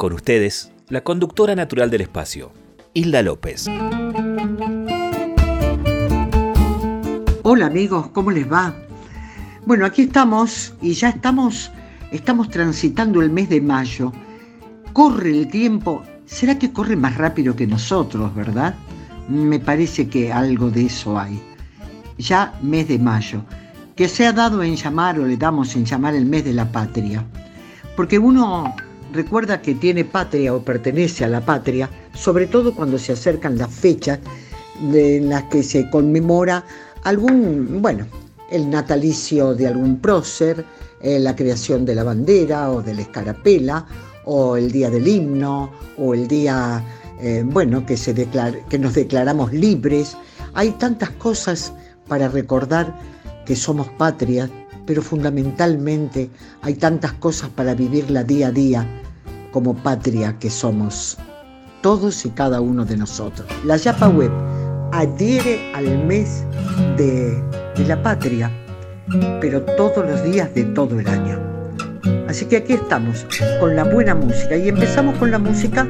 Con ustedes, la conductora natural del espacio, Hilda López. Hola amigos, ¿cómo les va? Bueno, aquí estamos y ya estamos, estamos transitando el mes de mayo. Corre el tiempo, ¿será que corre más rápido que nosotros, verdad? Me parece que algo de eso hay. Ya mes de mayo, que se ha dado en llamar o le damos en llamar el mes de la patria. Porque uno recuerda que tiene patria o pertenece a la patria, sobre todo cuando se acercan las fechas en las que se conmemora algún, bueno, el natalicio de algún prócer, eh, la creación de la bandera o de la escarapela, o el día del himno, o el día eh, bueno, que, se que nos declaramos libres. Hay tantas cosas para recordar que somos patria, pero fundamentalmente hay tantas cosas para vivirla día a día como patria que somos todos y cada uno de nosotros. La Yapa Web adhiere al mes de, la patria, pero todos los días de todo el año. Así que aquí estamos con la buena música y empezamos con la música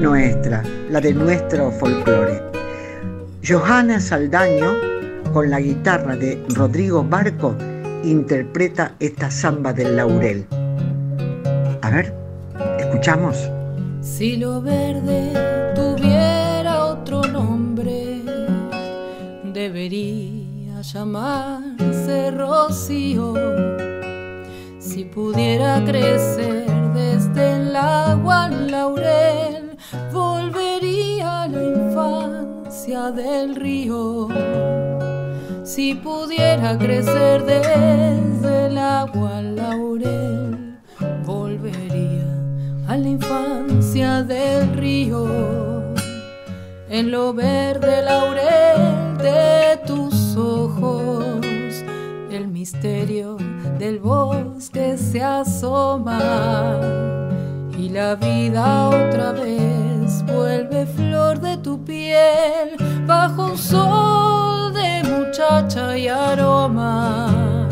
nuestra, la de nuestro folclore. Johanna Saldaño, con la guitarra de Rodrigo Barco, interpreta esta samba del laurel. A ver, escuchamos. Si lo verde tuviera otro nombre, debería llamarse rocío si pudiera crecer desde el agua al laurel, volvería a la infancia del río. Si pudiera crecer desde el agua al laurel, volvería a la infancia del río. En lo verde laurel de tus ojos, el misterio del bosque se asoma y la vida otra vez vuelve flor de tu piel bajo un sol de muchacha y aroma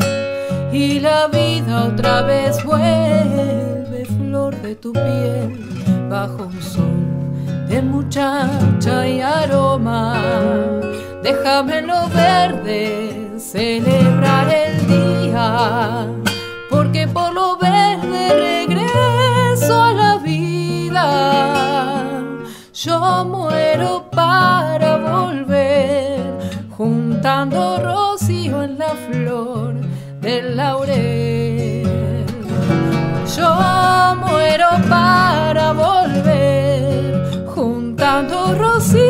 y la vida otra vez vuelve flor de tu piel bajo un sol de muchacha y aroma déjame lo verde celebrar el día, porque por lo verde regreso a la vida. Yo muero para juntando rocío en la flor del laurel. Yo muero para volver, juntando rocío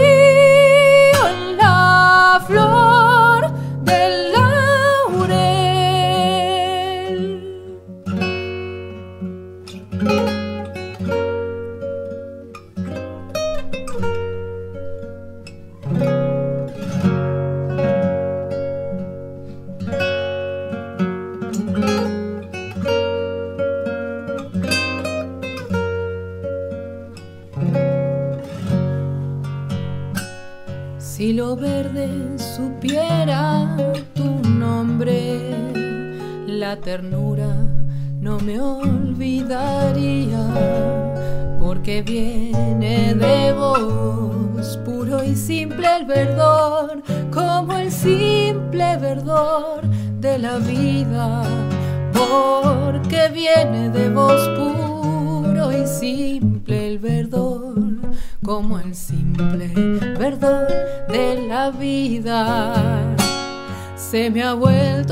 me ha vuelto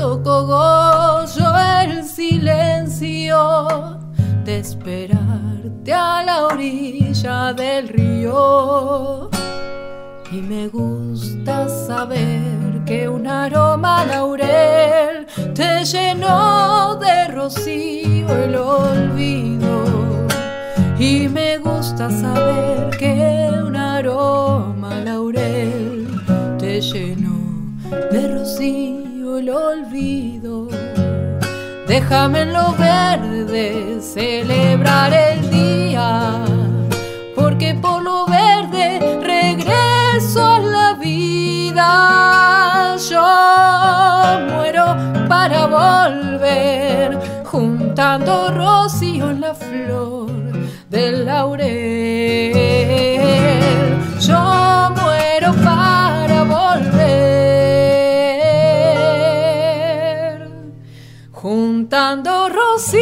flor del laurel. Yo muero para volver, juntando rocío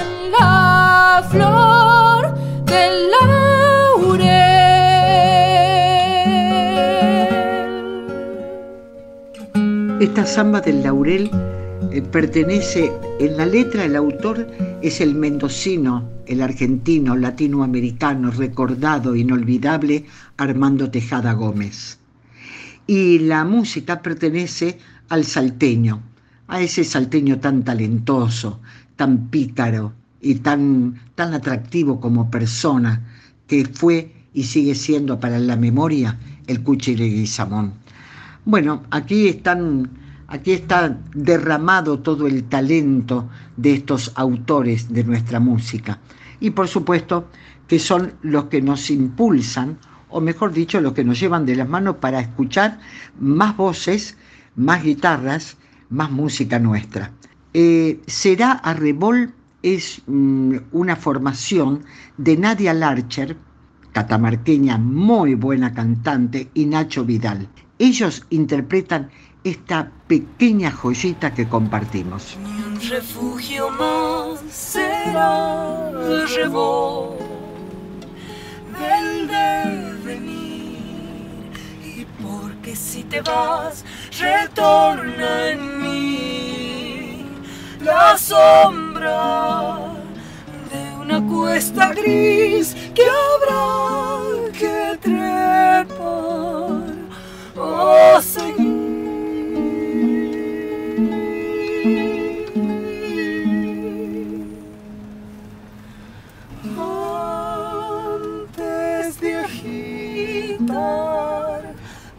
en la flor del laurel. Esta samba del laurel pertenece, en la letra el autor es el mendocino, el argentino, latinoamericano, recordado, inolvidable Armando Tejada Gómez. Y la música pertenece al salteño, a ese salteño tan talentoso, tan pícaro y tan, tan atractivo como persona que fue y sigue siendo para la memoria el Cuchi Leguizamón. Bueno, aquí están Aquí está derramado todo el talento de estos autores de nuestra música. Y por supuesto que son los que nos impulsan, o mejor dicho, los que nos llevan de las manos para escuchar más voces, más guitarras, más música nuestra. Eh, Será Arrebol es mm, una formación de Nadia Larcher, catamarqueña muy buena cantante, y Nacho Vidal. Ellos interpretan esta pequeña joyita que compartimos. Ni un refugio más será el revol del devenir. Y porque si te vas, retorna en mí la sombra de una cuesta gris que habrá que trepar o seguir.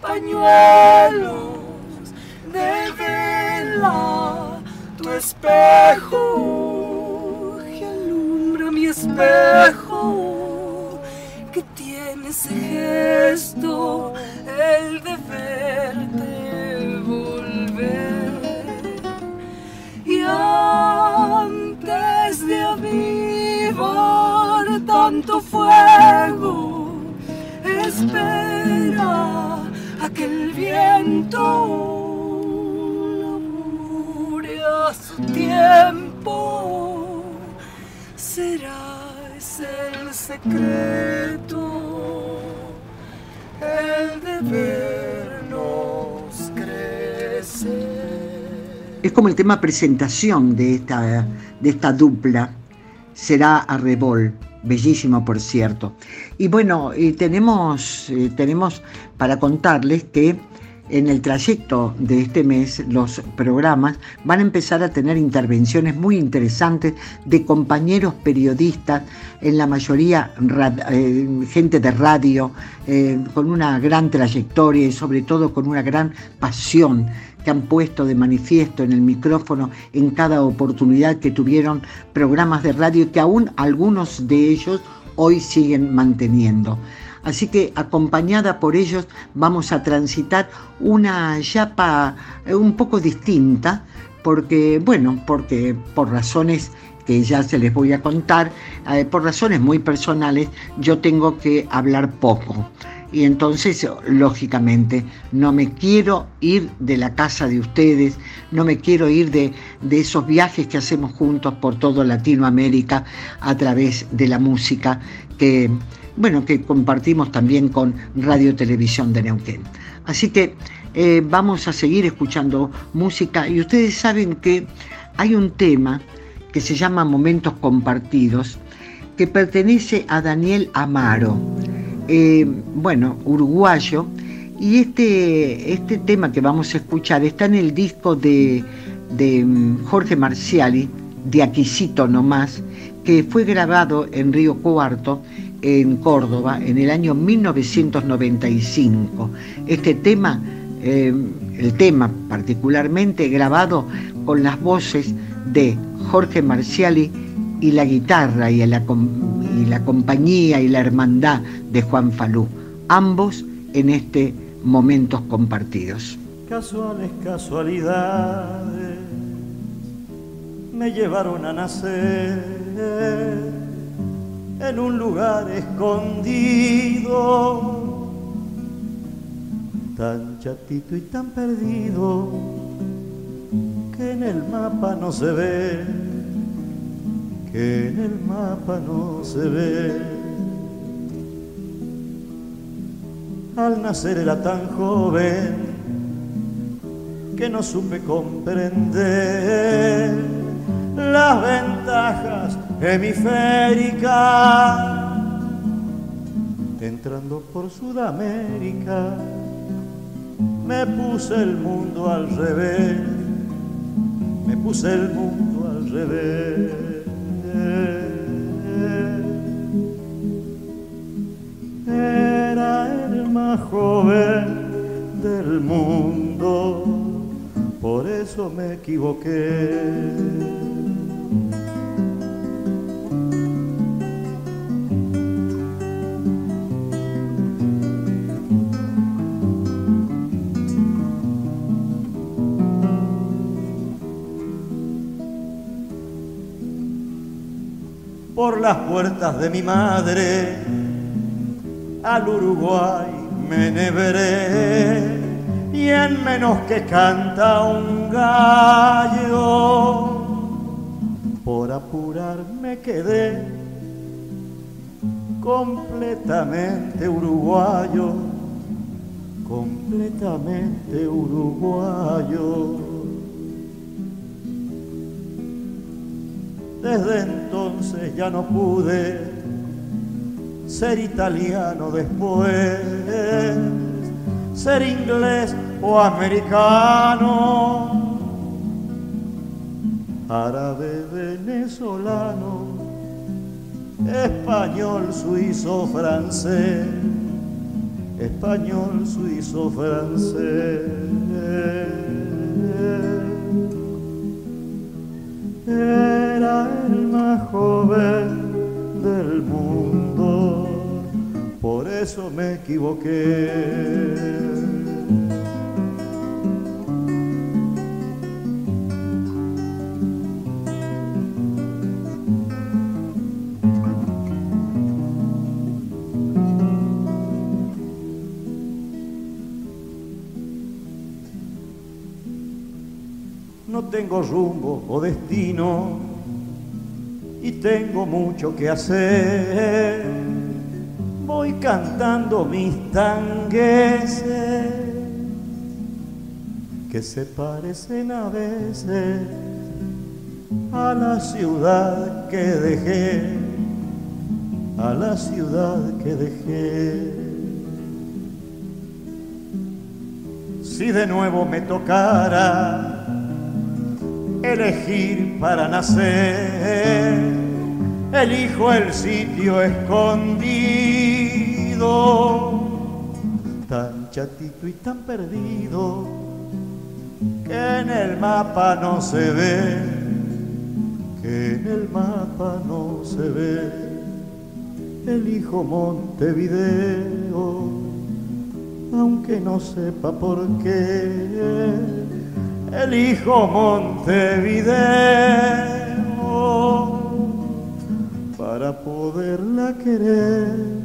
Pañuelos de vela, tu espejo que alumbra mi espejo, que tiene ese gesto, el de verte volver. Y antes de avivar tanto fuego, espera a que el viento labure a su tiempo. Será ese el secreto, el de vernos crecer. Es como el tema presentación de esta, de esta dupla. Será Arrebol, bellísimo por cierto. Y bueno, y tenemos, eh, tenemos para contarles que en el trayecto de este mes los programas van a empezar a tener intervenciones muy interesantes de compañeros periodistas, en la mayoría eh, gente de radio, eh, con una gran trayectoria y sobre todo con una gran pasión que han puesto de manifiesto en el micrófono en cada oportunidad que tuvieron programas de radio que aún algunos de ellos hoy siguen manteniendo. Así que acompañada por ellos vamos a transitar una yapa eh, un poco distinta, porque, bueno, porque por razones que ya se les voy a contar, eh, por razones muy personales, yo tengo que hablar poco. Y entonces, lógicamente, no me quiero ir de la casa de ustedes, no me quiero ir de, de esos viajes que hacemos juntos por todo Latinoamérica a través de la música que, bueno, que compartimos también con Radio Televisión de Neuquén. Así que eh, vamos a seguir escuchando música y ustedes saben que hay un tema que se llama Momentos Compartidos, que pertenece a Daniel Amaro, eh, bueno, uruguayo, y este, este tema que vamos a escuchar está en el disco de, mm, Jorge Marciali, de Aquisito nomás, que fue grabado en Río Cuarto, en Córdoba, en el año 1995. Este tema, eh, el tema particularmente grabado con las voces de Jorge Marciali y la guitarra y la, y la compañía y la hermandad de Juan Falú, ambos en este momentos compartidos. Casuales casualidades me llevaron a nacer en un lugar escondido, tan chatito y tan perdido que en el mapa no se ve, en el mapa no se ve. Al nacer era tan joven que no supe comprender las ventajas hemisféricas. Entrando por Sudamérica, me puse el mundo al revés, me puse el mundo al revés. Era el más joven del mundo, por eso me equivoqué. Por las puertas de mi madre. Al Uruguay me neveré y en menos que canta un gallo. Por apurar me quedé completamente uruguayo completamente uruguayo Desde entonces ya no pude ser italiano después, ser inglés o americano, árabe venezolano, español, suizo, francés, español, suizo, francés. Era el más joven del mundo, por eso me equivoqué. Tengo rumbo o destino y tengo mucho que hacer. Voy cantando mis tangueses que se parecen a veces a la ciudad que dejé, a la ciudad que dejé. Si de nuevo me tocara elegir para nacer, elijo el sitio escondido, tan chatito y tan perdido, que en el mapa no se ve, que en el mapa no se ve, elijo Montevideo, aunque no sepa por qué elijo Montevideo para poderla querer.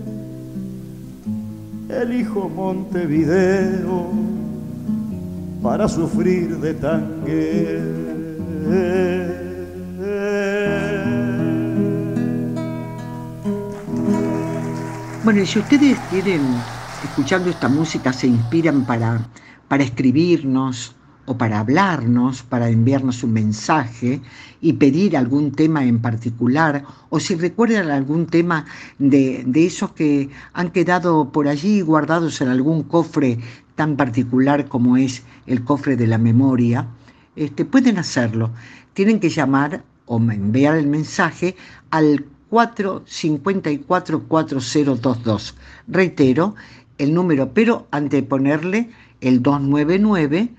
elijo Montevideo para sufrir de tangue. Bueno, y si ustedes quieren, escuchando esta música, se inspiran para, para escribirnos o para hablarnos, para enviarnos un mensaje y pedir algún tema en particular, o si recuerdan algún tema de, de esos que han quedado por allí guardados en algún cofre tan particular como es el cofre de la memoria, este, pueden hacerlo. Tienen que llamar o enviar el mensaje al 454 4022. Reitero el número, pero anteponerle el 299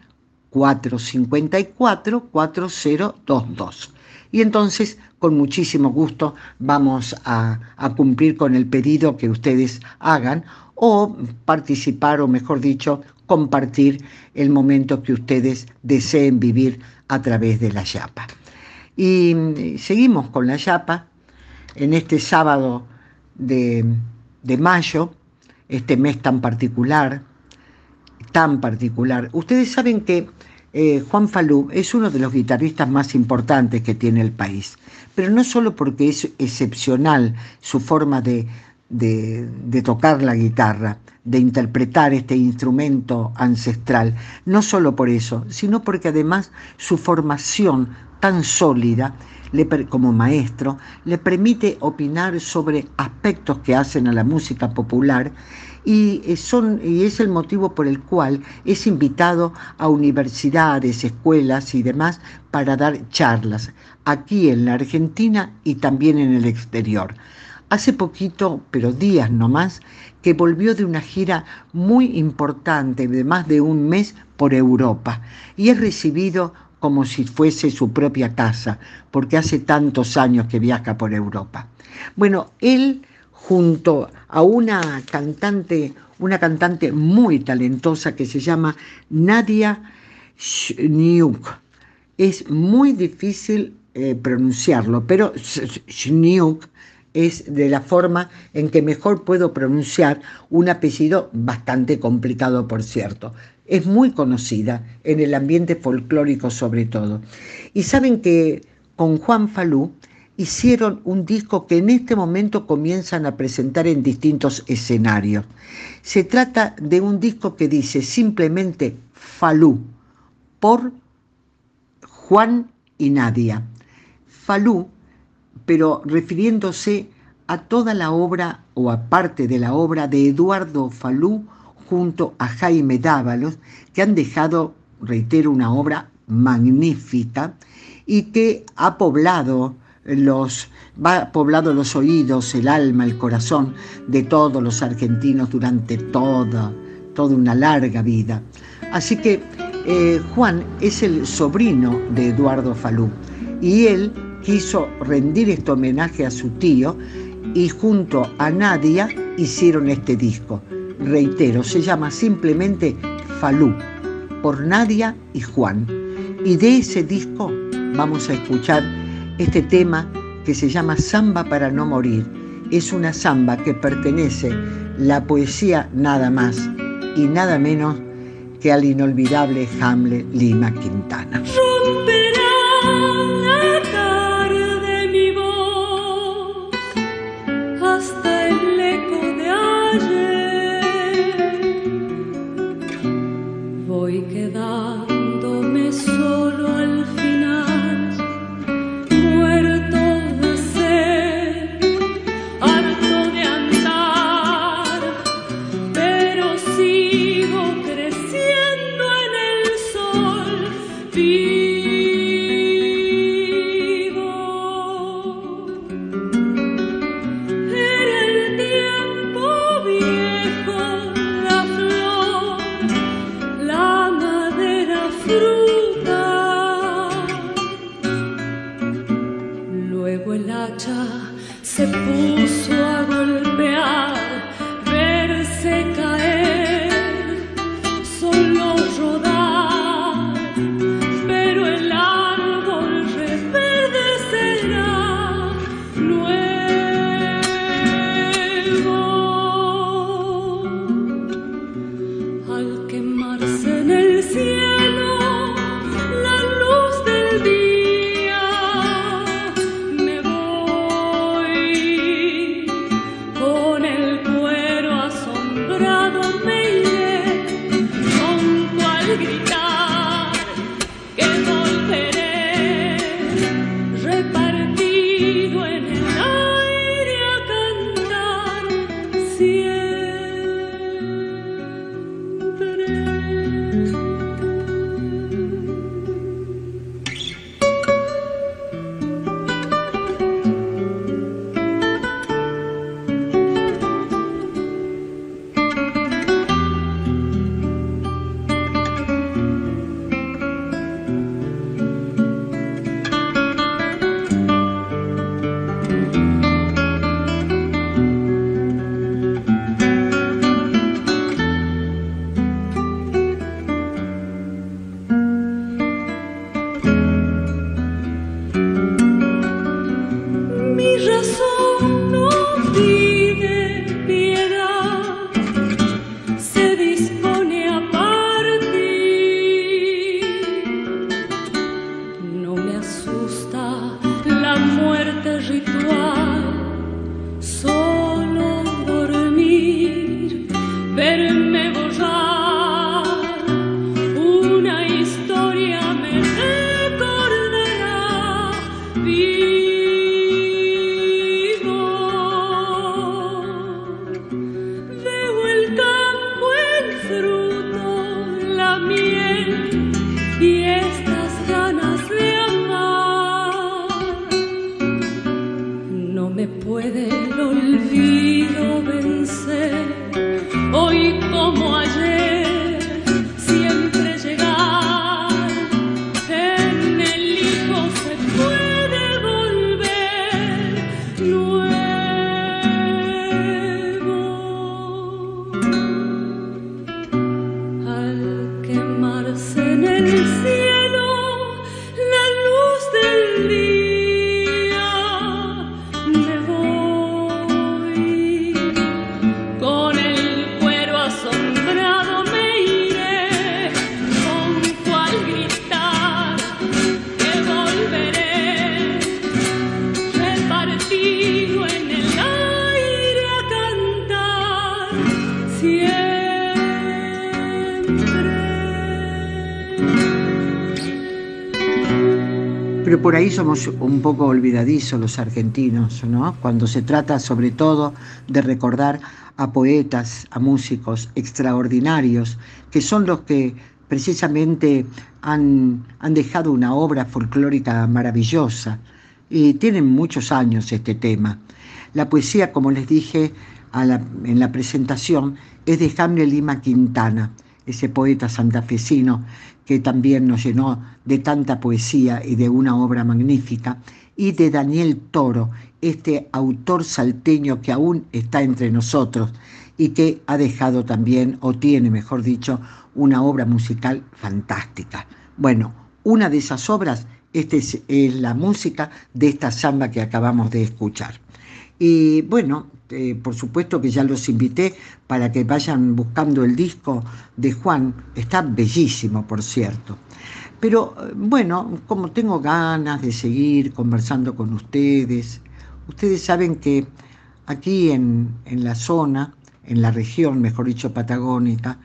454 4022. Y entonces, con muchísimo gusto, vamos a, cumplir con el pedido que ustedes hagan o participar, o mejor dicho, compartir el momento que ustedes deseen vivir a través de la Yapa. Y seguimos con la Yapa en este sábado de, de mayo, este mes tan particular, tan particular. Ustedes saben que eh, Juan Falú es uno de los guitarristas más importantes que tiene el país, pero no solo porque es excepcional su forma de, de, de, tocar la guitarra, de interpretar este instrumento ancestral, no solo por eso, sino porque además su formación tan sólida como maestro le permite opinar sobre aspectos que hacen a la música popular y, son, y es el motivo por el cual es invitado a universidades, escuelas y demás para dar charlas, aquí en la Argentina y también en el exterior. Hace poquito, pero días nomás, que volvió de una gira muy importante de más de un mes por Europa y es recibido como si fuese su propia casa, porque hace tantos años que viaja por Europa. Bueno, él junto a una cantante, una cantante muy talentosa que se llama Nadia Schniuk. Es muy difícil eh, pronunciarlo, pero Schniuk es de la forma en que mejor puedo pronunciar un apellido bastante complicado, por cierto. Es muy conocida en el ambiente folclórico sobre todo. Y saben que con Juan Falú hicieron un disco que en este momento comienzan a presentar en distintos escenarios. Se trata de un disco que dice simplemente Falú por Juan y Nadia. Falú, pero refiriéndose a toda la obra o a parte de la obra de Eduardo Falú junto a Jaime Dávalos, que han dejado, reitero, una obra magnífica y que ha poblado los, va poblado los oídos, el alma, el corazón de todos los argentinos durante toda, toda una larga vida. Así que eh, Juan es el sobrino de Eduardo Falú y él quiso rendir este homenaje a su tío y junto a Nadia hicieron este disco. Reitero, se llama simplemente Falú, por Nadia y Juan. Y de ese disco vamos a escuchar este tema que se llama Samba para no morir. Es una samba que pertenece la poesía nada más y nada menos que al inolvidable Hamlet Lima Quintana. Por ahí somos un poco olvidadizos los argentinos, ¿no? Cuando se trata sobre todo de recordar a poetas, a músicos extraordinarios, que son los que precisamente han, han dejado una obra folclórica maravillosa. Y tienen muchos años este tema. La poesía, como les dije en la presentación, es de Jaime Lima Quintana, ese poeta santafesino que también nos llenó de tanta poesía y de una obra magnífica, y de Daniel Toro, este autor salteño que aún está entre nosotros y que ha dejado también, o tiene, mejor dicho, una obra musical fantástica. Bueno, una de esas obras esta es, es la música de esta samba que acabamos de escuchar. Y bueno, eh, por supuesto que ya los invité para que vayan buscando el disco de Juan. Está bellísimo, por cierto. Pero eh, bueno, como tengo ganas de seguir conversando con ustedes, ustedes saben que aquí en, en la zona, en la región, mejor dicho, patagónica,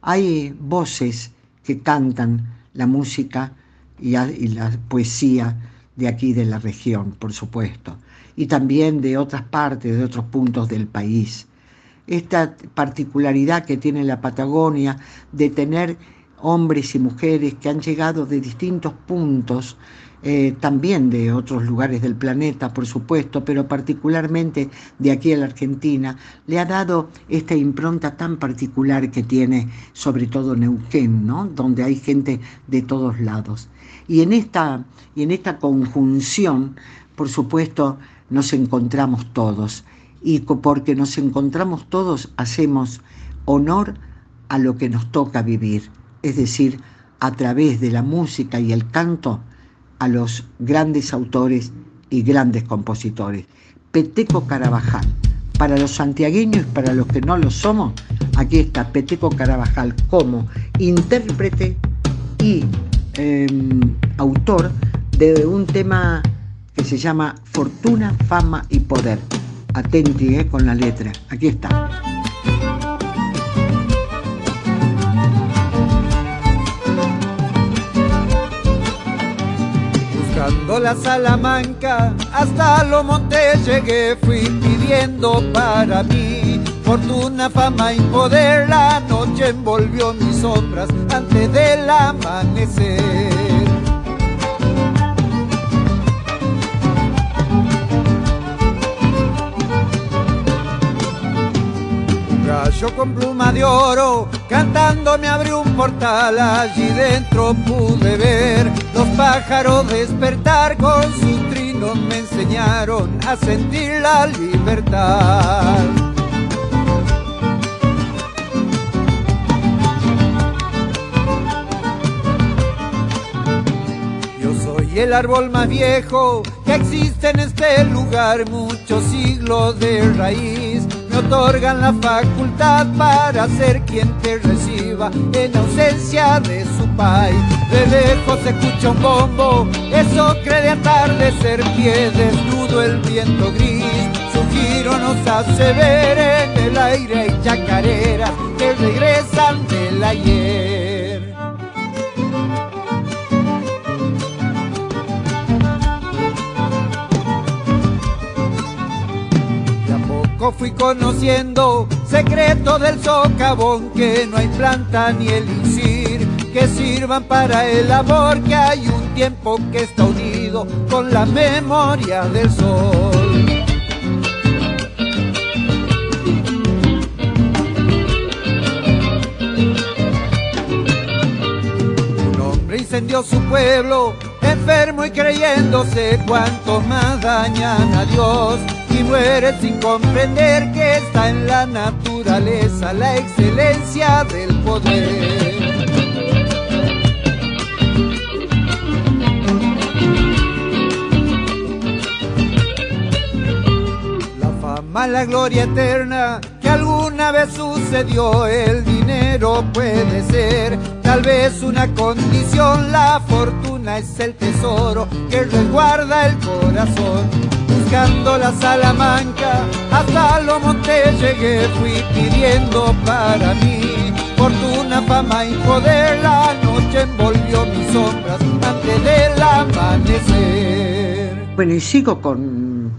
hay voces que cantan la música y, y la poesía de aquí de la región, por supuesto, y también de otras partes, de otros puntos del país. Esta particularidad que tiene la Patagonia de tener hombres y mujeres que han llegado de distintos puntos, eh, también de otros lugares del planeta, por supuesto, pero particularmente de aquí a la Argentina, le ha dado esta impronta tan particular que tiene sobre todo Neuquén, ¿no? donde hay gente de todos lados. Y en esta, y en esta conjunción, por supuesto, nos encontramos todos. Y porque nos encontramos todos, hacemos honor a lo que nos toca vivir, es decir, a través de la música y el canto, a los grandes autores y grandes compositores. Peteco Carabajal. Para los santiagueños y para los que no lo somos, aquí está Peteco Carabajal como intérprete y eh, autor de un tema que se llama Fortuna, Fama y Poder. Atenti eh, con la letra. Aquí está. Buscando la Salamanca, hasta lo monté, llegué, fui pidiendo para mí fortuna, fama y poder. La noche envolvió mis sombras antes del amanecer. Gallo con pluma de oro, cantando me abrió un portal, allí dentro pude ver los pájaros despertar con sus trinos me enseñaron a sentir la libertad. Yo soy el árbol más viejo que existe en este lugar, muchos siglos de raíz otorgan la facultad para ser quien te reciba en ausencia de su país. De lejos se escucha un bombo, eso cree de atardecer, pie desnudo el viento gris, su giro nos hace ver en el aire hay chacareras que regresan del ayer. Fui conociendo secreto del socavón que no hay planta ni elixir que sirvan para el labor que hay un tiempo que está unido con la memoria del sol. Un hombre incendió su pueblo, enfermo y creyéndose cuanto más dañan a Dios. Y muere sin comprender que está en la naturaleza la excelencia del poder. La fama, la gloria eterna que alguna vez sucedió, el dinero puede ser tal vez una condición, la fortuna es el tesoro que resguarda el corazón. Buscando la Salamanca, hasta lo monté llegué, fui pidiendo para mí fortuna, fama y poder. La noche envolvió mis sombras antes del amanecer. Bueno, y sigo con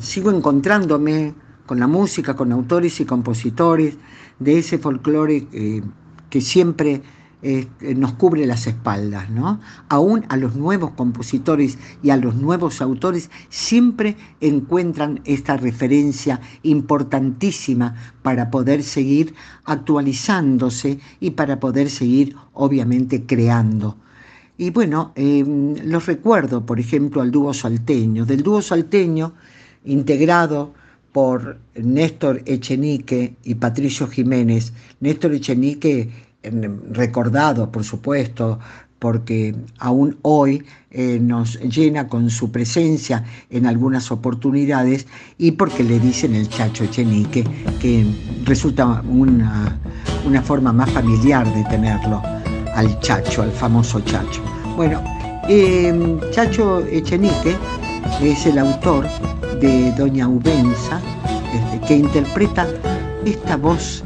sigo encontrándome con la música, con autores y compositores de ese folclore eh, que siempre eh, nos cubre las espaldas, ¿no? Aún a los nuevos compositores y a los nuevos autores siempre encuentran esta referencia importantísima para poder seguir actualizándose y para poder seguir, obviamente, creando. Y bueno, eh, los recuerdo, por ejemplo, al dúo salteño. Del dúo salteño, integrado por Néstor Echenique y Patricio Jiménez. Néstor Echenique, recordado, por supuesto, porque aún hoy eh, nos llena con su presencia en algunas oportunidades y porque le dicen el Chacho Echenique, que resulta una, una forma más familiar de tenerlo al Chacho, al famoso Chacho. Bueno, eh, Chacho Echenique es el autor de Doña Ubenza, este, que interpreta esta voz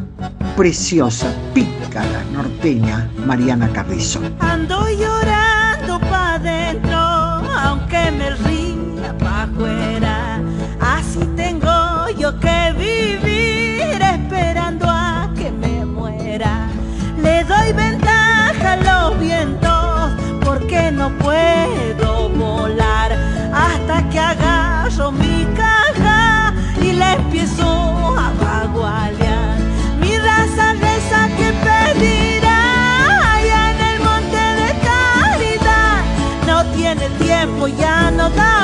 preciosa, pícara, norteña, Mariana Carrizo. Ando llorando pa' adentro, aunque me ría pa' afuera. Así tengo yo que vivir esperando a que me muera. Le doy ventaja a los vientos porque no puedo volar hasta que agarro ya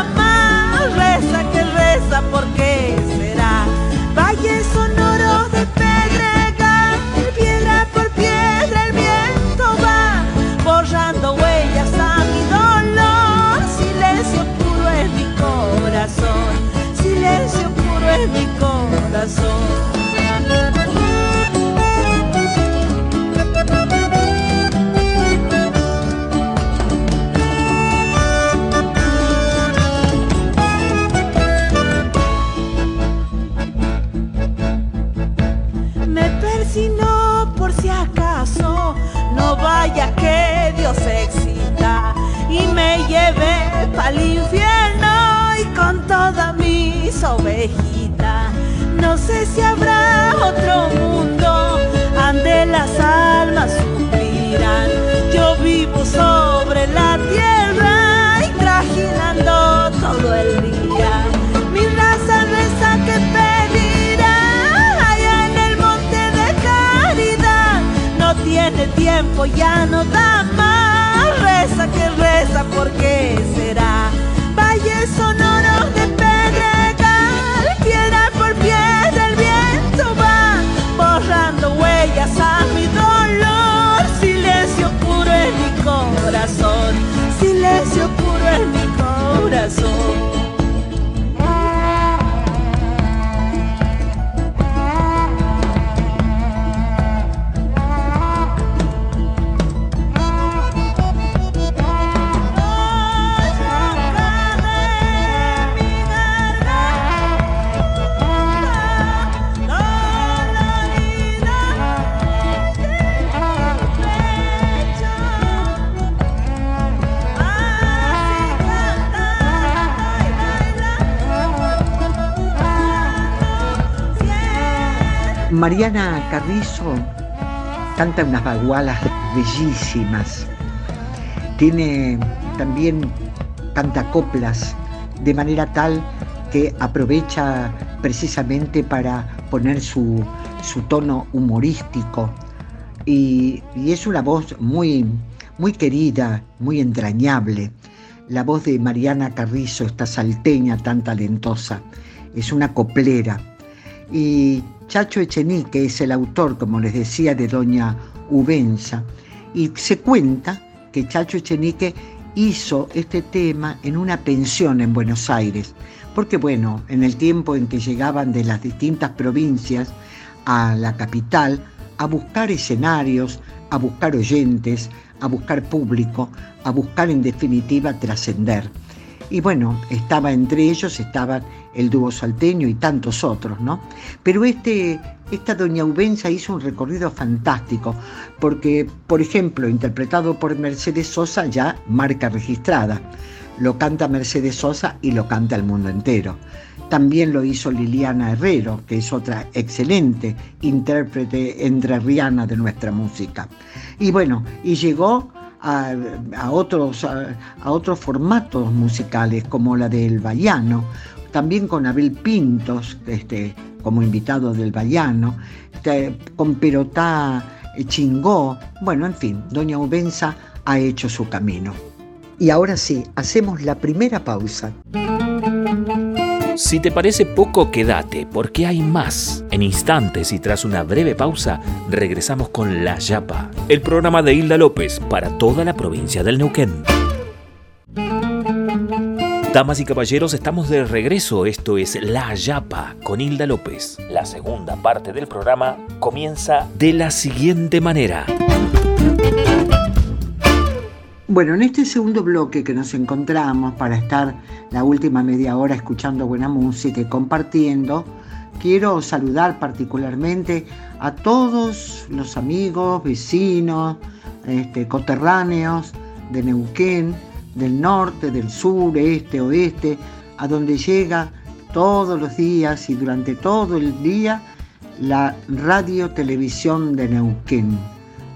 pa'l infierno y con todas mis ovejitas. No sé si habrá otro mundo ande las almas suspiran. Yo vivo sobre la tierra y trajinando todo el día. Mi raza reza que pedirá allá en el monte de caridad. No tiene tiempo, ya no da más. Reza que reza, ¿por qué será? Valles sonoros de pedregal, piedra por piedra el viento va borrando huellas a mi dolor. Silencio puro en mi corazón, silencio puro en mi corazón. Mariana Carrizo canta unas bagualas bellísimas. Tiene también canta coplas de manera tal que aprovecha precisamente para poner su, su tono humorístico y, es una voz muy, muy querida, muy entrañable. La voz de Mariana Carrizo, esta salteña tan talentosa, es una coplera. Y Chacho Echenique es el autor, como les decía, de Doña Ubenza. Y se cuenta que Chacho Echenique hizo este tema en una pensión en Buenos Aires, porque bueno, en el tiempo en que llegaban de las distintas provincias a la capital a buscar escenarios, a buscar oyentes, a buscar público, a buscar en definitiva trascender. Y bueno, estaba entre ellos, estaban el dúo salteño y tantos otros, ¿no? Pero este, esta doña Ubenza hizo un recorrido fantástico, porque, por ejemplo, interpretado por Mercedes Sosa, ya marca registrada. Lo canta Mercedes Sosa y lo canta el mundo entero. También lo hizo Liliana Herrero, que es otra excelente intérprete entrerriana de nuestra música. Y bueno, y llegó a, otros, a otros formatos musicales, como la del Bayano, también con Abel Pintos, este, como invitado del Bayano, este, con Perotá eh, Chingó, bueno, en fin, Doña Ubenza ha hecho su camino. Y ahora sí, hacemos la primera pausa. Si te parece poco, quédate, porque hay más. En instantes y tras una breve pausa, regresamos con La Yapa, el programa de Hilda López para toda la provincia del Neuquén. Damas y caballeros, estamos de regreso. Esto es La Yapa con Hilda López. La segunda parte del programa comienza de la siguiente manera. Bueno, en este segundo bloque que nos encontramos para estar la última media hora escuchando buena música y compartiendo, quiero saludar particularmente a todos los amigos, vecinos, este, coterráneos de Neuquén, del norte, del sur, este, oeste, a donde llega todos los días y durante todo el día la radio televisión de Neuquén,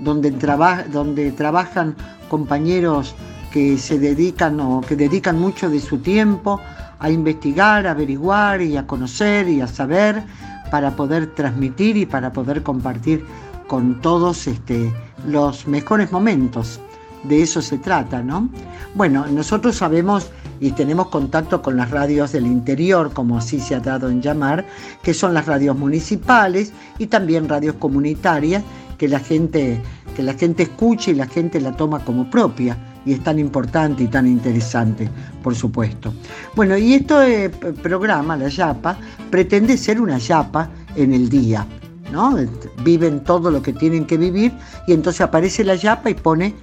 donde, traba, donde trabajan compañeros que se dedican o que dedican mucho de su tiempo a investigar, a averiguar y a conocer y a saber para poder transmitir y para poder compartir con todos este, los mejores momentos. De eso se trata, ¿no? Bueno, nosotros sabemos y tenemos contacto con las radios del interior, como así se ha dado en llamar, que son las radios municipales y también radios comunitarias que la gente, que la gente escucha y la gente la toma como propia y es tan importante y tan interesante, por supuesto. Bueno, y este programa, la Yapa, pretende ser una Yapa en el día, ¿no? Viven todo lo que tienen que vivir y entonces aparece la Yapa y pone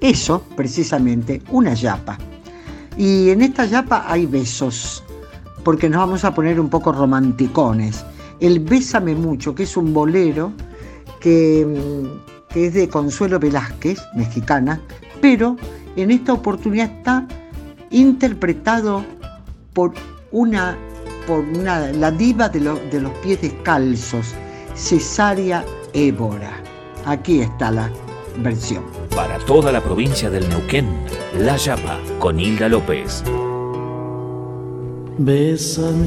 eso, precisamente, una Yapa. Y en esta Yapa hay besos, porque nos vamos a poner un poco romanticones. El Bésame Mucho, que es un bolero que, que es de Consuelo Velázquez, mexicana, pero en esta oportunidad está interpretado por una, por una, la diva de, lo, de los pies descalzos, Cesaria Évora. Aquí está la versión. Para toda la provincia del Neuquén, La Yapa con Hilda López. Bésame,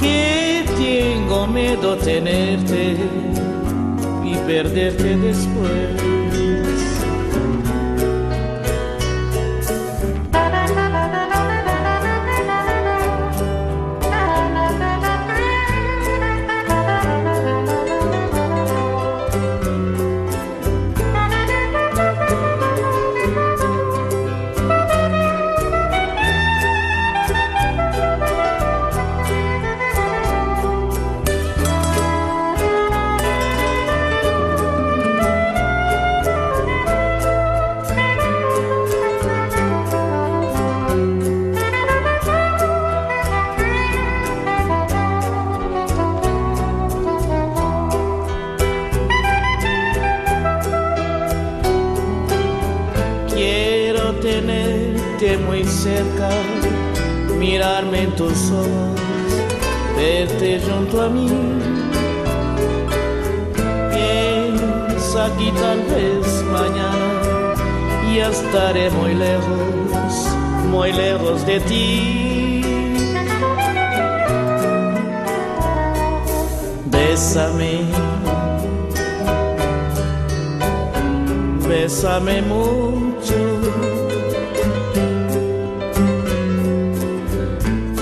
Que tengo miedo tenerte y perderte después. De ti. Bésame, bésame mucho.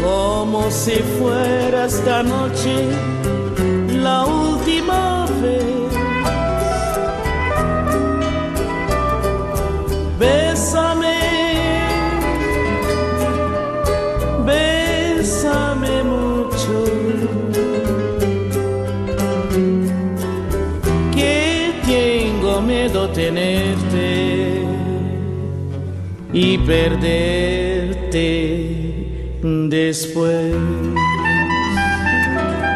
Como si fuera esta noche perderte después.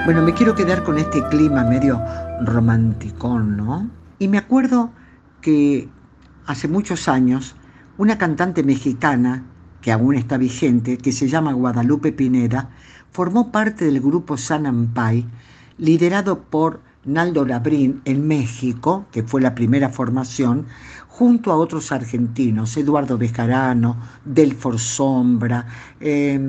Bueno, me quiero quedar con este clima medio romanticón, ¿no? Y me acuerdo que hace muchos años una cantante mexicana que aún está vigente, que se llama Guadalupe Pineda, formó parte del grupo San Ampay, liderado por Naldo Labrín en México, que fue la primera formación, junto a otros argentinos, Eduardo Bejarano, Delfor Sombra eh,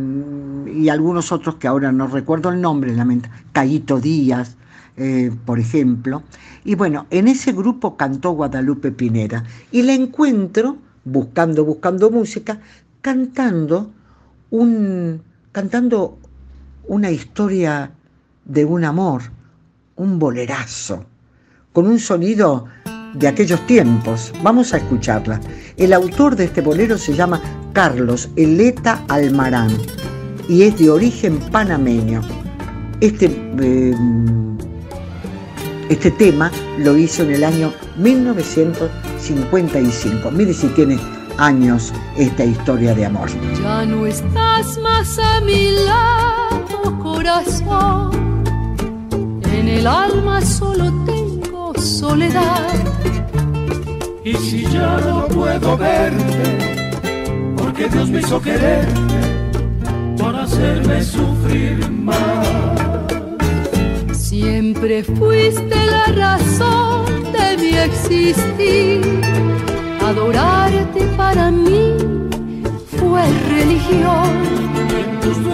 y algunos otros que ahora no recuerdo el nombre, lamenta, Caíto Díaz, eh, por ejemplo. Y bueno, en ese grupo cantó Guadalupe Pineda y la encuentro buscando, buscando música, cantando un, cantando una historia de un amor, un bolerazo, con un sonido de aquellos tiempos. Vamos a escucharla. El autor de este bolero se llama Carlos Eleta Almarán y es de origen panameño. Este, eh, este tema lo hizo en el año 1955. Mire si tiene años esta historia de amor. Ya no estás más a mi lado, corazón. En el alma solo tengo soledad. Y si ya no puedo verte, porque Dios me hizo quererte para hacerme sufrir más. Siempre fuiste la razón de mi existir. Adorarte para mí fue religión.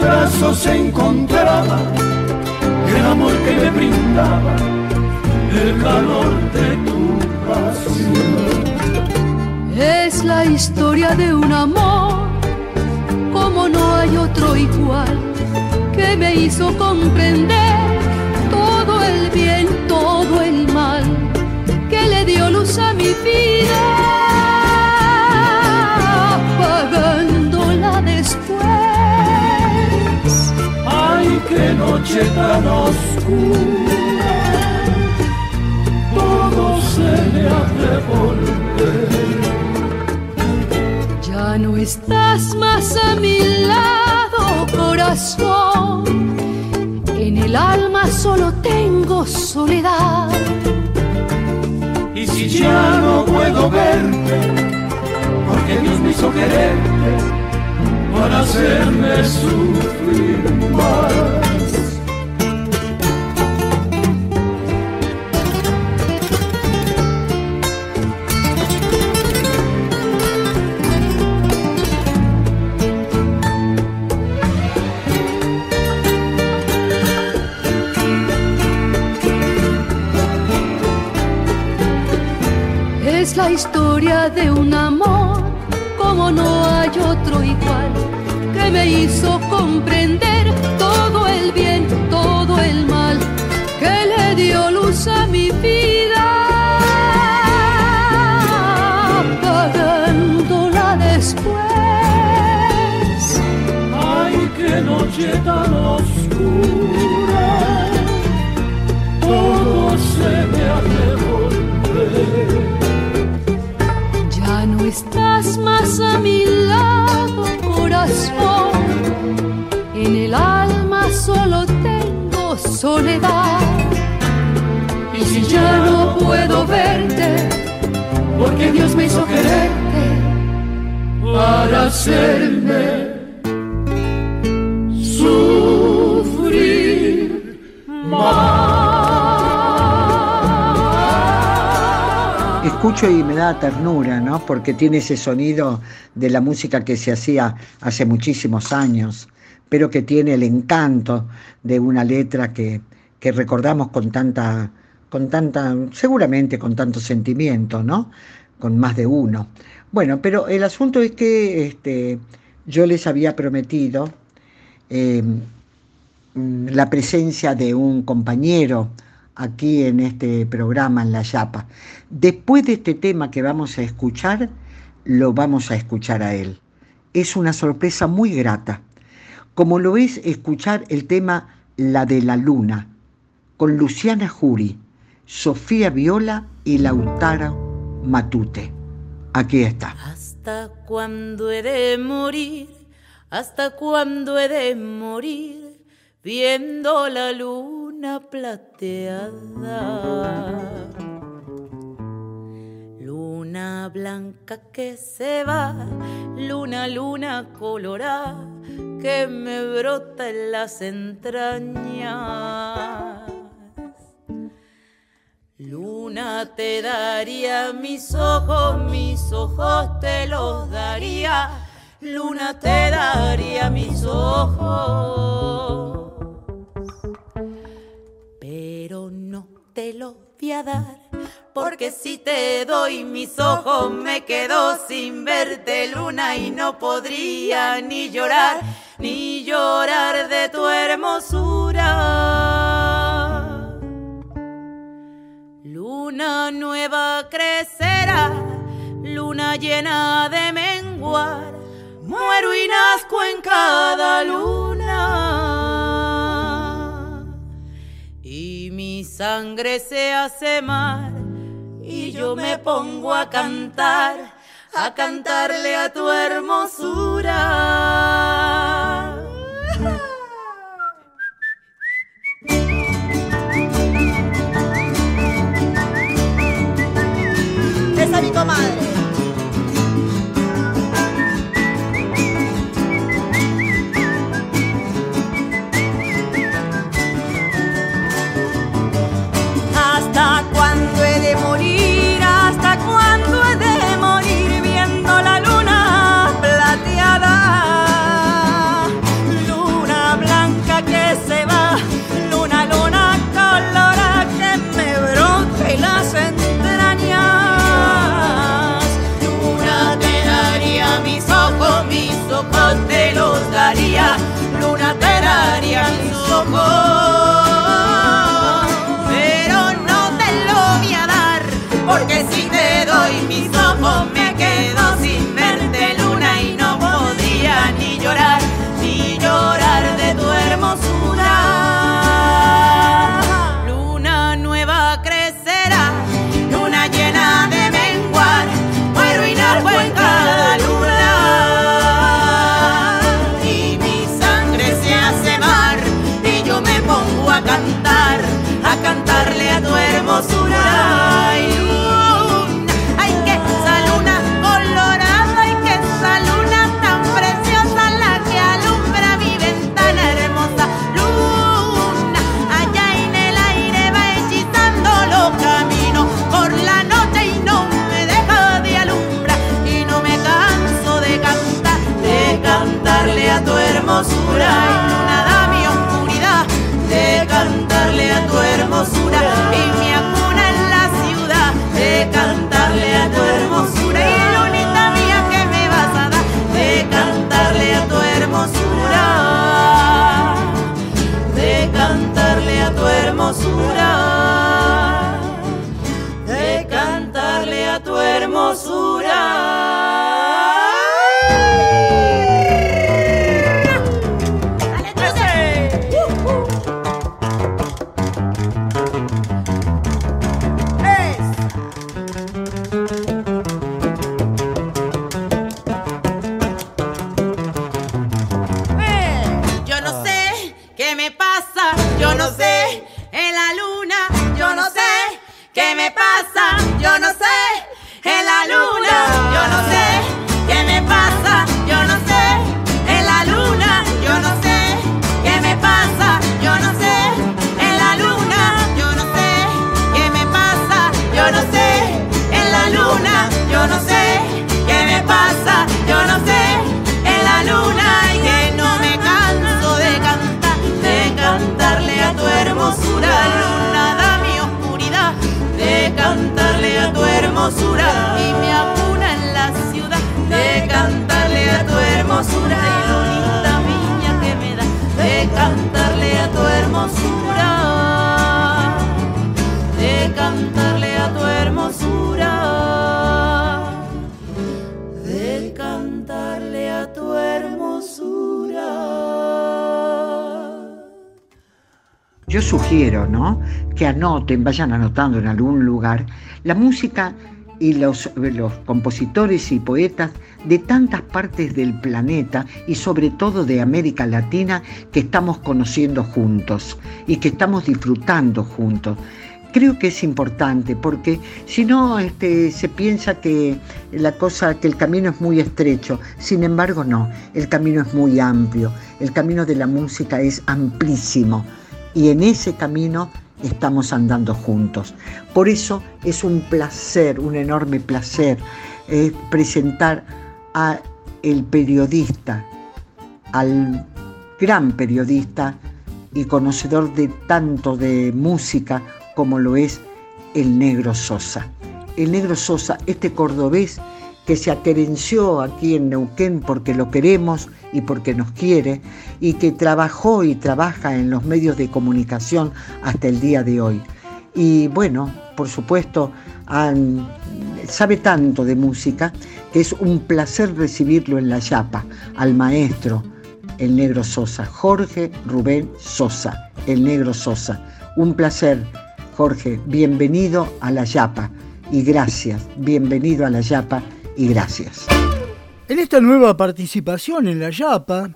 besos se encontraba amor que me brindaba, el calor de tu pasión. Es la historia de un amor, como no hay otro igual, que me hizo comprender todo el bien, todo el mal, que le dio luz a mi vida, Qué noche tan oscura, todo se me hace volver. Ya no estás más a mi lado, corazón. En el alma solo tengo soledad. Y si ya no puedo verte, porque Dios me hizo quererte para hacerme sufrir más. La historia de un amor como no hay otro igual que me hizo comprender todo el bien, todo el mal, que le dio luz a mi vida, apagándola después. Ay, qué noche tan oscura, soledad. Y si ya no puedo verte, porque Dios me hizo quererte para hacerme sufrir más. Escucho y me da ternura, ¿no? Porque tiene ese sonido de la música que se hacía hace muchísimos años, pero que tiene el encanto de una letra que, que recordamos con tanta, con tanta, seguramente con tanto sentimiento, ¿no? Con más de uno. Bueno, pero el asunto es que este, yo les había prometido eh, la presencia de un compañero aquí en este programa, en La Yapa. Después de este tema que vamos a escuchar, lo vamos a escuchar a él. Es una sorpresa muy grata, como lo es escuchar el tema La de la Luna, con Luciana Jury, Sofía Viola y Lautaro Matute. Aquí está. ¿Hasta cuándo he de morir? ¿Hasta cuándo he de morir? Viendo la luna plateada. Luna blanca que se va, luna, luna colorada que me brota en las entrañas. Luna te daría mis ojos, mis ojos te los daría. Luna te daría mis ojos. Pero no te los voy a dar. Porque si te doy mis ojos me quedo sin verte luna y no podría ni llorar, ni llorar de tu hermosura. Luna nueva crecerá, luna llena de menguar, muero y nazco en cada luna. Y mi sangre se hace mar, y yo me pongo a cantar, a cantarle a tu hermosura. Esa es mi comadre. Me quedo vayan anotando en algún lugar la música y los, los compositores y poetas de tantas partes del planeta y sobre todo de América Latina que estamos conociendo juntos y que estamos disfrutando juntos. Creo que es importante porque si no este, se piensa que la cosa, que el camino es muy estrecho. Sin embargo, no, el camino es muy amplio. El camino de la música es amplísimo y en ese camino estamos andando juntos. Por eso es un placer, un enorme placer eh, presentar a el periodista, al gran periodista y conocedor de tanto de música como lo es el negro Sosa. El negro Sosa, este cordobés que se aterenció aquí en Neuquén porque lo queremos y porque nos quiere y que trabajó y trabaja en los medios de comunicación hasta el día de hoy. Y bueno, por supuesto, sabe tanto de música que es un placer recibirlo en la Yapa, al maestro, el negro Sosa, Jorge Rubén Sosa, el negro Sosa. Un placer, Jorge, bienvenido a la Yapa y gracias, bienvenido a la Yapa y gracias. En esta nueva participación en la Yapa,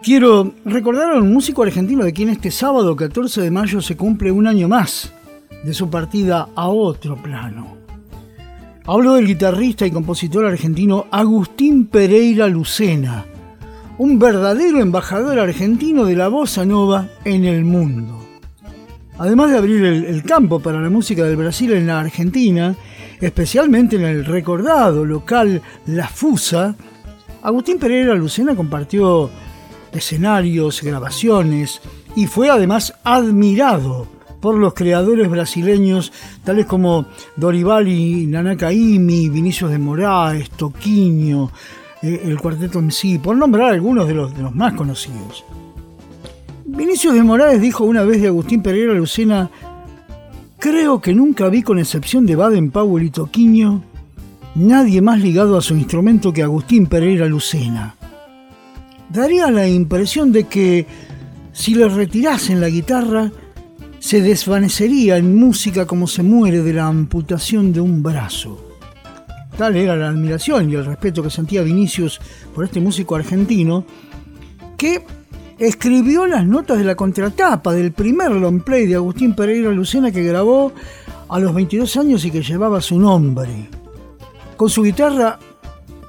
quiero recordar a un músico argentino de quien este sábado 14 de mayo se cumple un año más de su partida a otro plano. Hablo del guitarrista y compositor argentino Agustín Pereira Lucena, un verdadero embajador argentino de la bossa nova en el mundo. Además de abrir el, el campo para la música del Brasil en la Argentina, especialmente en el recordado local La Fusa, Agustín Pereira Lucena compartió escenarios, grabaciones y fue además admirado por los creadores brasileños tales como Dorival y Nanakaimi, Vinicius de Moraes, Toquinho, eh, el cuarteto en sí, por nombrar algunos de los, más conocidos. Vinicius de Morales dijo una vez de Agustín Pereira Lucena, creo que nunca vi con excepción de Baden Powell y Toquiño, nadie más ligado a su instrumento que Agustín Pereira Lucena. Daría la impresión de que si le retirasen la guitarra, se desvanecería en música como se muere de la amputación de un brazo. Tal era la admiración y el respeto que sentía Vinicius por este músico argentino, que escribió las notas de la contratapa del primer long play de Agustín Pereira Lucena que grabó a los 22 años y que llevaba su nombre. Con su guitarra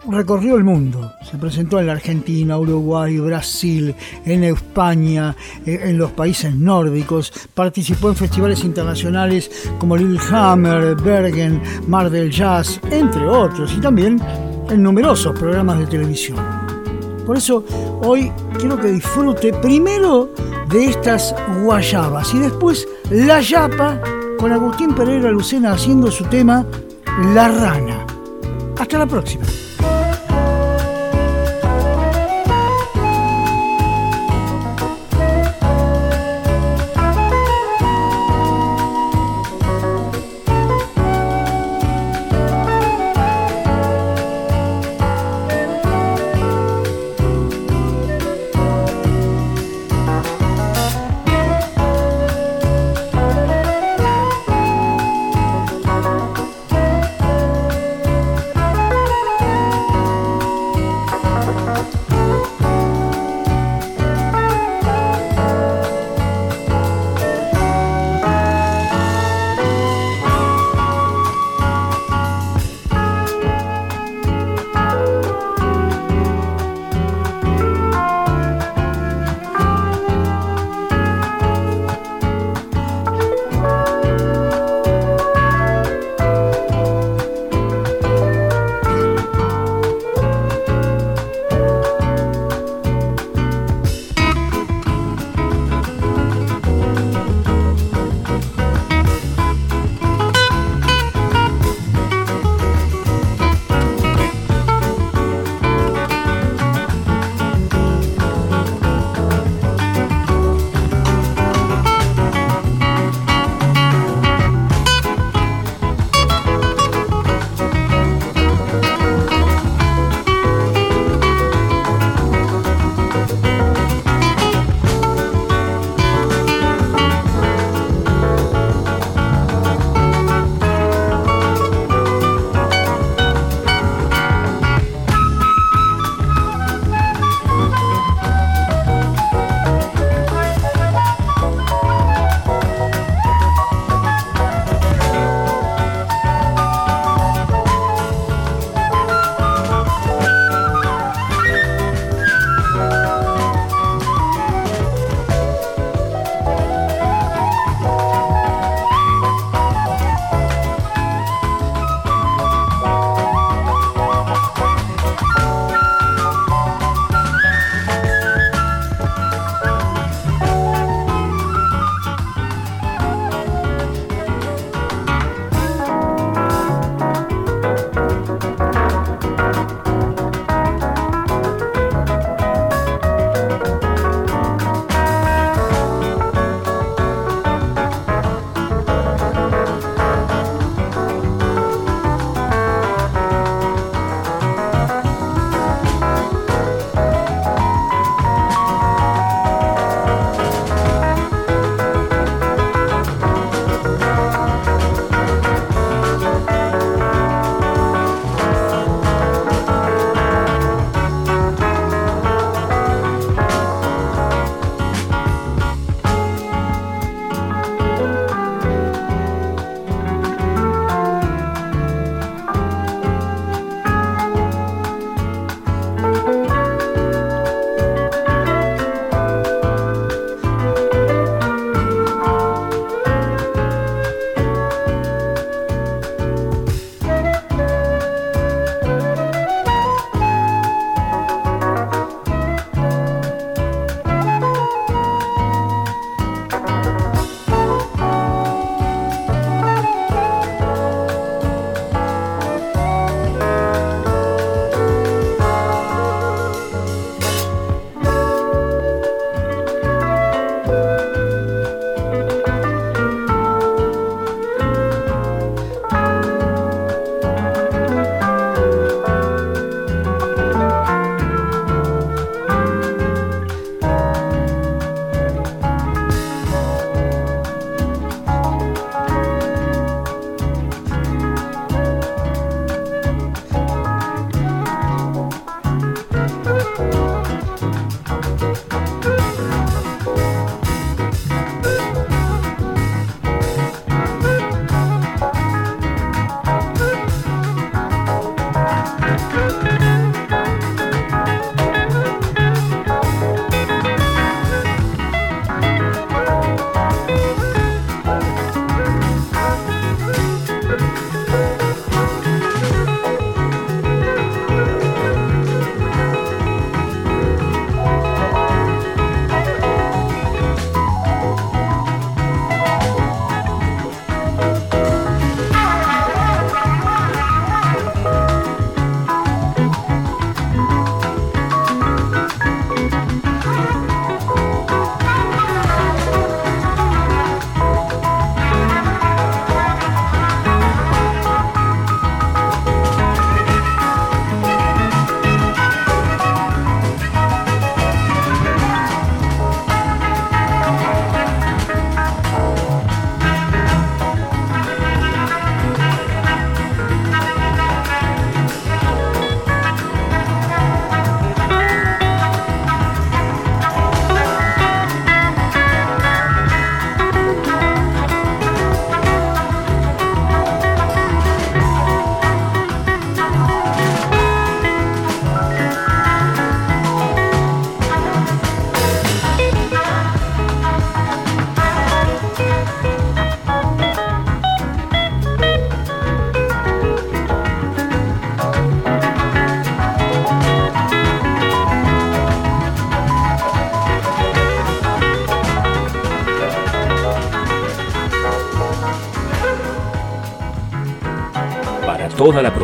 recorrió el mundo. Se presentó en la Argentina, Uruguay, Brasil, en España, eh, en los países nórdicos. Participó en festivales internacionales como Lillehammer, Bergen, Mar del Jazz, entre otros, y también en numerosos programas de televisión. Por eso hoy quiero que disfrute primero de estas guayabas y después la yapa con Agustín Pereira Lucena haciendo su tema La Rana. Hasta la próxima.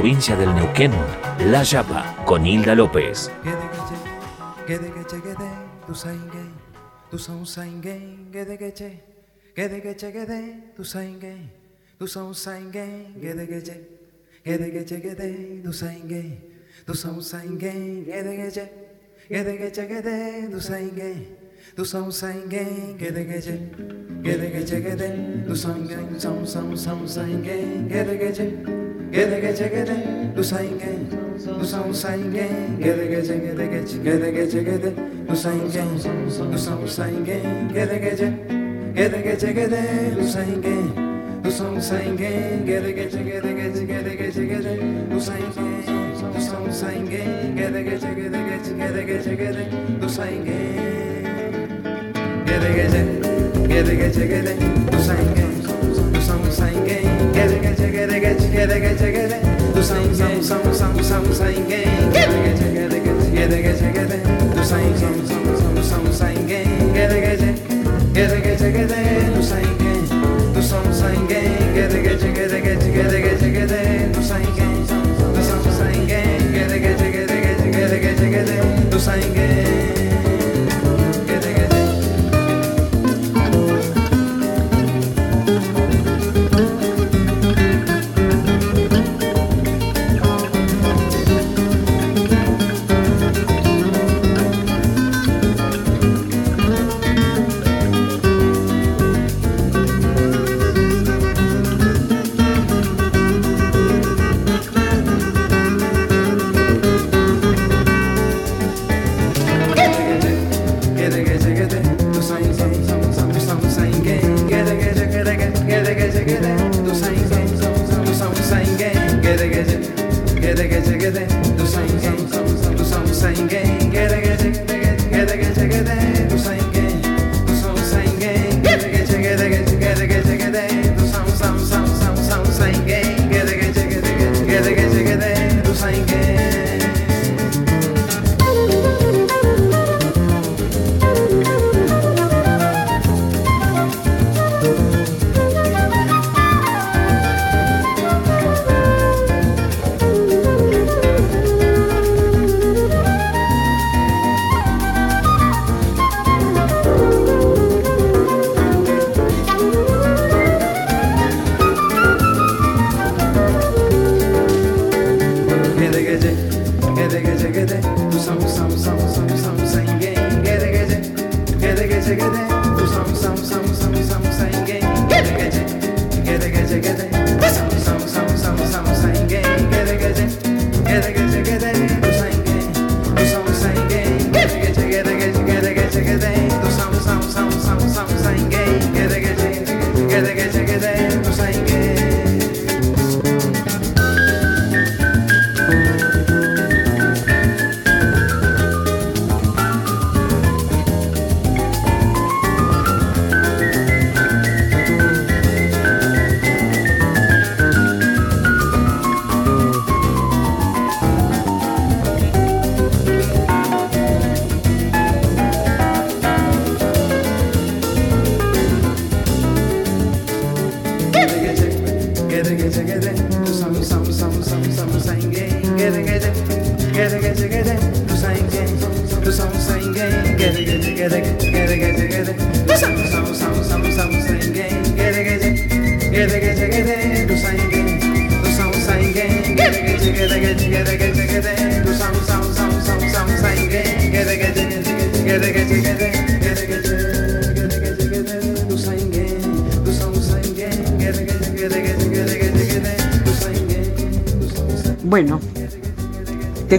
Provincia del Neuquén, La Yapa, con Hilda López. Gede gede gede do sangue do som sangue gede gede gede gede gede gede do sangue do som sangue gede gede gede gede gede do sangue do som sangue gede gede gede gede gede gede gede do sangue do som sangue gede gede gede gede gede gede do sangue gede gece gede gece gede du sangue du çekere geç çekere geç çekere Dusan usan usan usan usan usan gen Çekere çekere geç çekere geç çekere Dusan usan usan usan usan usan gen Çekere geç çekere geç çekere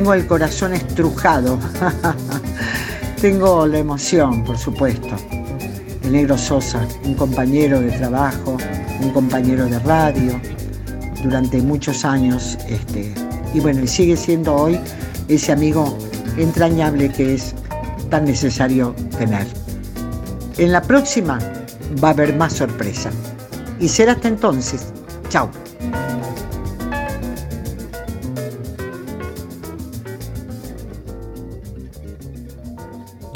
tengo el corazón estrujado. tengo la emoción, por supuesto. El negro Sosa, un compañero de trabajo, un compañero de radio, durante muchos años, este, y bueno, sigue siendo hoy ese amigo entrañable que es tan necesario tener. En la próxima va a haber más sorpresa. Y será hasta entonces.